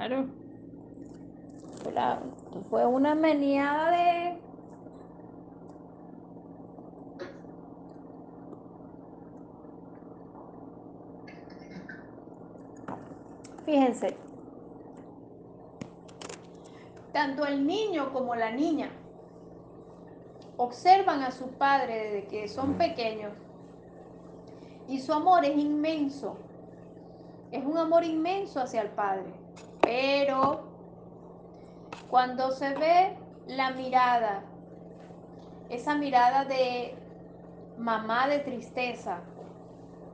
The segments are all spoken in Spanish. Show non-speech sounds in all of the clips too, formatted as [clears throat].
Claro. Fue una meneada de Fíjense, tanto el niño como la niña observan a su padre desde que son pequeños y su amor es inmenso. Es un amor inmenso hacia el padre. Pero cuando se ve la mirada, esa mirada de mamá de tristeza,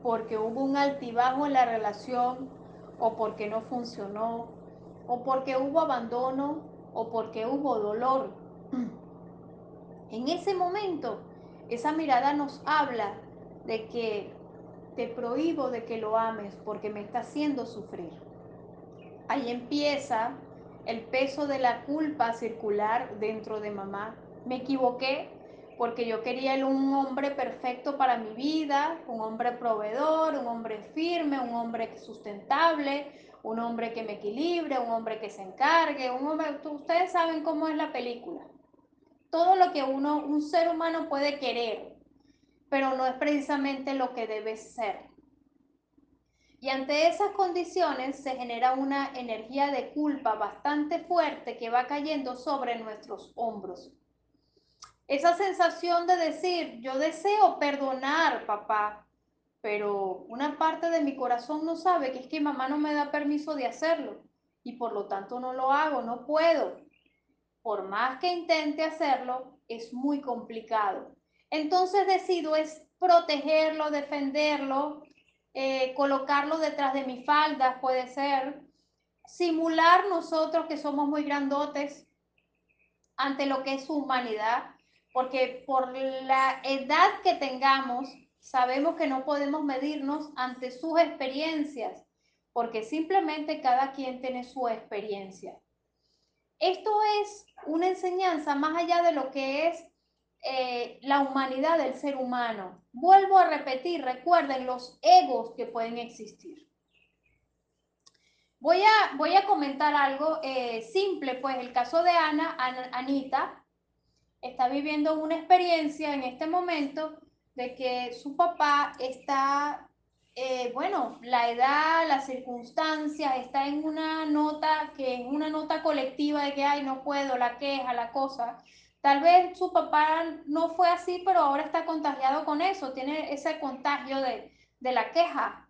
porque hubo un altibajo en la relación, o porque no funcionó, o porque hubo abandono, o porque hubo dolor. [clears throat] En ese momento, esa mirada nos habla de que te prohíbo de que lo ames porque me está haciendo sufrir. Ahí empieza el peso de la culpa circular dentro de mamá. Me equivoqué, porque yo quería un hombre perfecto para mi vida, un hombre proveedor, un hombre firme, un hombre sustentable, un hombre que me equilibre, un hombre que se encargue, un hombre, ustedes saben cómo es la película. Todo lo que uno, un ser humano puede querer, pero no es precisamente lo que debe ser. Y ante esas condiciones se genera una energía de culpa bastante fuerte que va cayendo sobre nuestros hombros. Esa sensación de decir, yo deseo perdonar, papá, pero una parte de mi corazón no sabe que es que mamá no me da permiso de hacerlo y por lo tanto no lo hago, no puedo. Por más que intente hacerlo, es muy complicado. Entonces decido es protegerlo, defenderlo, eh, colocarlo detrás de mi falda, puede ser, simular nosotros que somos muy grandotes ante lo que es su humanidad porque por la edad que tengamos, sabemos que no podemos medirnos ante sus experiencias, porque simplemente cada quien tiene su experiencia. Esto es una enseñanza más allá de lo que es eh, la humanidad del ser humano. Vuelvo a repetir, recuerden los egos que pueden existir. Voy a, voy a comentar algo eh, simple, pues el caso de Ana, Anita, está viviendo una experiencia en este momento de que su papá está, eh, bueno, la edad, las circunstancias, está en una nota que es una nota colectiva de que, ay, no puedo, la queja, la cosa. Tal vez su papá no fue así, pero ahora está contagiado con eso, tiene ese contagio de, de la queja.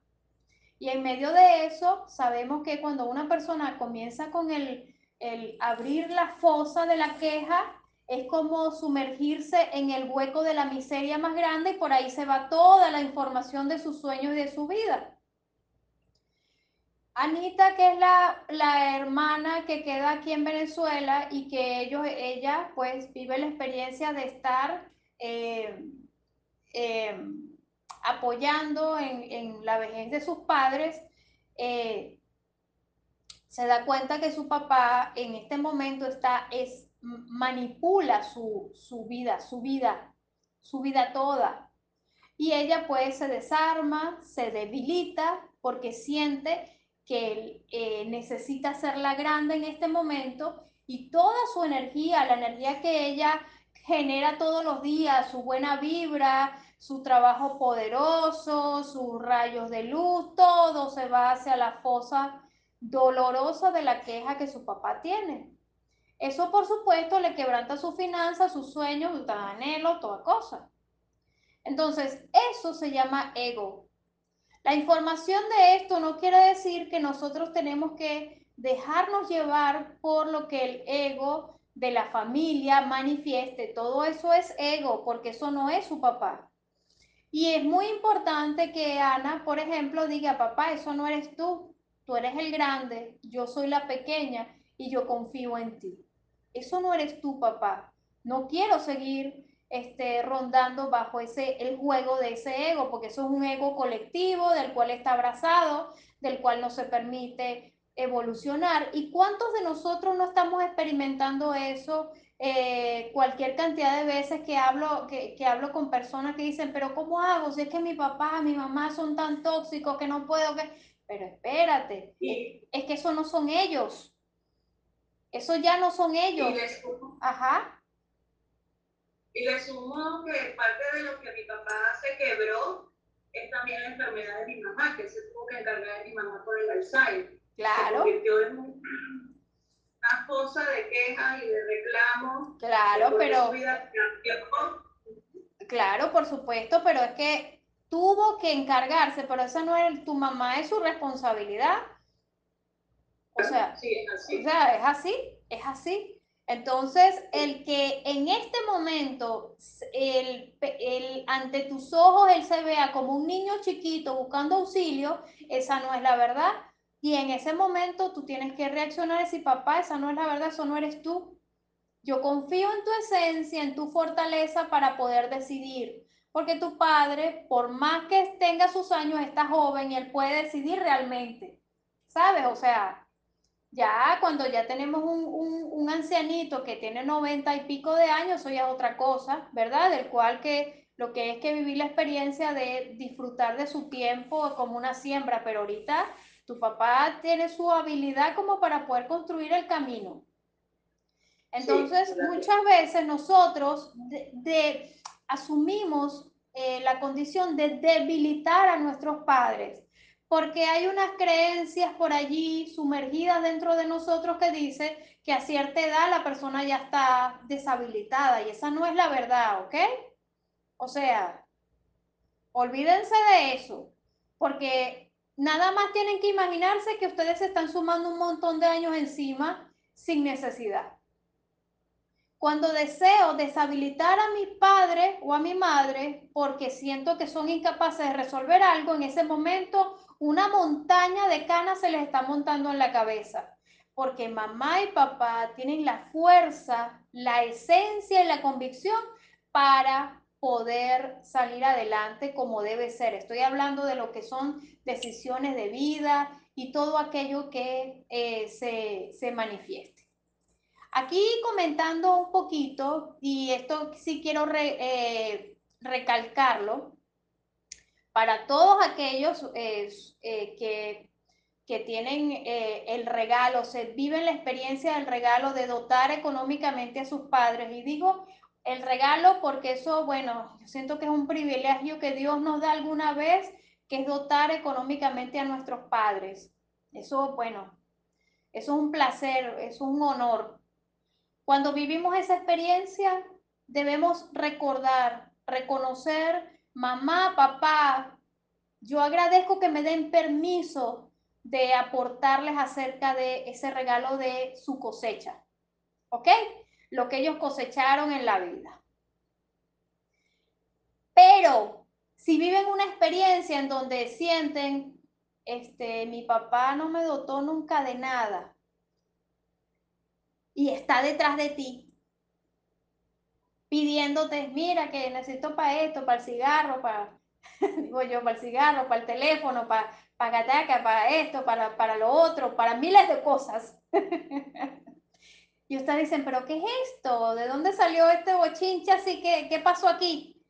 Y en medio de eso, sabemos que cuando una persona comienza con el, el abrir la fosa de la queja, es como sumergirse en el hueco de la miseria más grande y por ahí se va toda la información de sus sueños y de su vida. Anita, que es la, la, hermana que queda aquí en Venezuela y que ellos, ella pues vive la experiencia de estar eh, eh, apoyando en, en, la vejez de sus padres, eh, se da cuenta que su papá en este momento está es, manipula su, vida, su vida, su vida toda. Y ella pues se desarma, se debilita porque siente que eh, necesita ser la grande en este momento y toda su energía, la energía que ella genera todos los días, su buena vibra, su trabajo poderoso, sus rayos de luz, todo se va hacia la fosa dolorosa de la queja que su papá tiene. Eso, por supuesto, le quebranta su finanzas, sus sueños, su anhelo, toda cosa. Entonces, eso se llama ego. La información de esto no quiere decir que nosotros tenemos que dejarnos llevar por lo que el ego de la familia manifieste. Todo eso es ego, porque eso no es su papá. Y es muy importante que Ana, por ejemplo, diga, papá, eso no eres tú, tú eres el grande, yo soy la pequeña y yo confío en ti eso no eres tú, papá. No quiero seguir este, rondando bajo ese, el juego de ese ego, porque eso es un ego colectivo del cual está abrazado, del cual no se permite evolucionar. ¿Y cuántos de nosotros no estamos experimentando eso? Eh, cualquier cantidad de veces que hablo, que, que, hablo con personas que dicen, pero ¿cómo hago? Si es que mi papá, mi mamá son tan tóxicos que no puedo, que Pero espérate, es que eso no son ellos. Eso ya no son ellos. Ajá. Y le sumo que parte de lo que mi papá se quebró es también la enfermedad de mi mamá, que se tuvo que encargar de mi mamá por el Alzheimer. Claro. Se en una cosa de quejas y de reclamos. Claro, pero... Claro, por supuesto, pero es que tuvo que encargarse, pero esa no es tu mamá, es su responsabilidad. O sea, sí, es así. O sea, es así, es así. Entonces, el que en este momento, el, el, ante tus ojos, él se vea como un niño chiquito buscando auxilio, esa no es la verdad. Y en ese momento tú tienes que reaccionar y decir, papá, esa no es la verdad, eso no eres tú. Yo confío en tu esencia, en tu fortaleza para poder decidir. Porque tu padre, por más que tenga sus años, está joven y él puede decidir realmente. ¿Sabes? O sea, ya cuando ya tenemos un, ancianito que tiene 90 y pico de años, eso ya es otra cosa, ¿verdad? Del cual que lo que es que vivir la experiencia de disfrutar de su tiempo como una siembra, pero ahorita tu papá tiene su habilidad como para poder construir el camino. Entonces, muchas veces nosotros de, asumimos eh, la condición de debilitar a nuestros padres porque hay unas creencias por allí sumergidas dentro de nosotros que dice que a cierta edad la persona ya está deshabilitada y esa no es la verdad, ¿ok? O sea, olvídense de eso, porque nada más tienen que imaginarse que ustedes se están sumando un montón de años encima sin necesidad. Cuando deseo deshabilitar a mi padre o a mi madre porque siento que son incapaces de resolver algo, en ese momento una montaña de canas se les está montando en la cabeza. Porque mamá y papá tienen la fuerza, la esencia y la convicción para poder salir adelante como debe ser. Estoy hablando de lo que son decisiones de vida y todo aquello que eh, se, se manifieste. Aquí comentando un poquito, y esto sí quiero eh, recalcarlo, para todos aquellos eh, eh, que, que, tienen el regalo, se viven la experiencia del regalo de dotar económicamente a sus padres. Y digo el regalo porque eso, bueno, yo siento que es un privilegio que Dios nos da alguna vez, que es dotar económicamente a nuestros padres. Eso, bueno, eso es un placer, es un honor. Cuando vivimos esa experiencia, debemos recordar, reconocer, mamá, papá, yo agradezco que me den permiso de aportarles acerca de ese regalo de su cosecha. ¿Ok? Lo que ellos cosecharon en la vida. Pero si viven una experiencia en donde sienten, este, mi papá no me dotó nunca de nada, y está detrás de ti pidiéndote, mira que necesito para esto, para el cigarro, para, [laughs] digo yo, para el cigarro, para el teléfono, para, para Gataca, para esto, para, para lo otro, para miles de cosas. [laughs] y ustedes dicen, pero ¿qué es esto? ¿De dónde salió este bochinche así? ¿Qué, qué pasó aquí?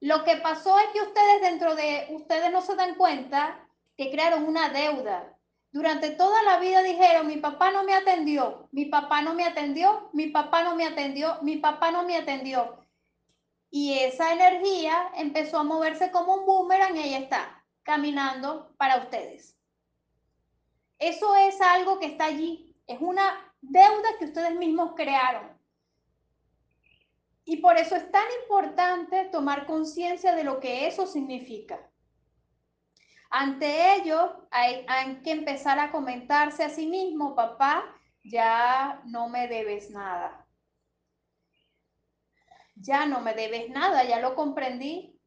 Lo que pasó es que ustedes dentro de, ustedes no se dan cuenta que crearon una deuda durante toda la vida dijeron, mi papá no me atendió, mi papá no me atendió, mi papá no me atendió, mi papá no me atendió. Y esa energía empezó a moverse como un boomerang y ahí está, caminando para ustedes. Eso es algo que está allí, es una deuda que ustedes mismos crearon. Y por eso es tan importante tomar conciencia de lo que eso significa. Ante ello, hay, que empezar a comentarse a sí mismo, papá, ya no me debes nada. Ya no me debes nada, ya lo comprendí.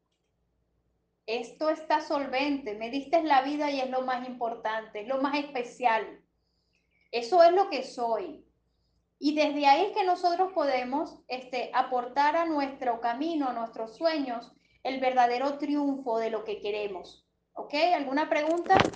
Esto está solvente, me diste la vida y es lo más importante, es lo más especial. Eso es lo que soy. Y desde ahí es que nosotros podemos este, aportar a nuestro camino, a nuestros sueños, el verdadero triunfo de lo que queremos. ¿Ok? ¿Alguna pregunta?